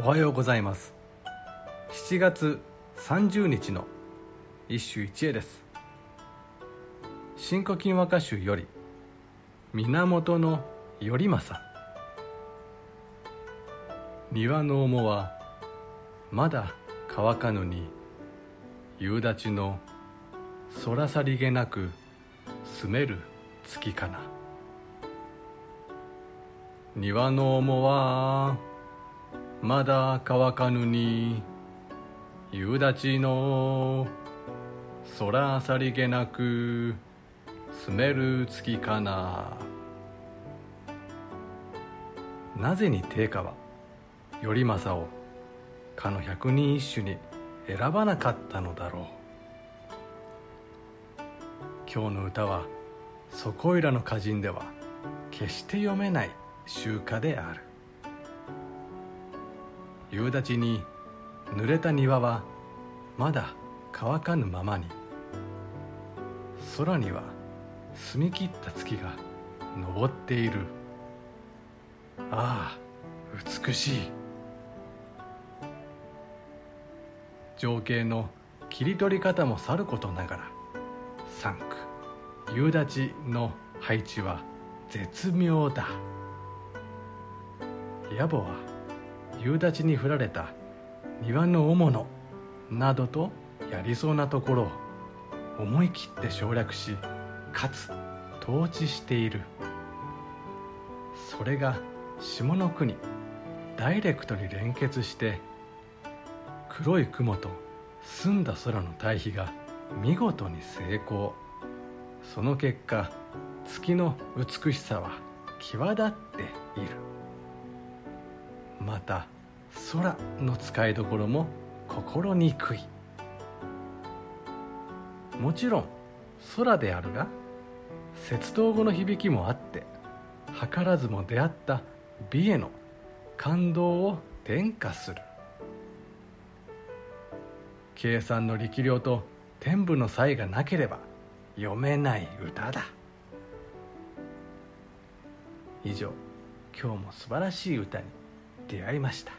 おはようございます。7月30日の一首一会です。新古今和歌集より源頼政。庭の面はまだ乾かぬに夕立の空さりげなく住める月かな。庭の面はまだ乾かぬに夕立の空さりげなく住める月かな。なぜに定家は頼政をかの百人一首に選ばなかったのだろう。今日の歌はそこいらの歌人では決して読めない集歌である。夕立に濡れた庭はまだ乾かぬままに。空には澄み切った月が昇っている。ああ美しい。情景の切り取り方もさることながら三句夕立の配置は絶妙だ。野暮は夕立に降られた。庭の大物。などとやりそうなところを。思い切って省略しかつ統治している。それが下の句にダイレクトに連結して黒い雲と澄んだ空の対比が見事に成功。その結果月の美しさは際立っている。また空の使いどころも心にくい。もちろん空であるが節道語の響きもあって図らずも出会った美への感動を転化する。計算の力量と天賦の才がなければ読めない歌だ。以上今日も素晴らしい歌に出会いました。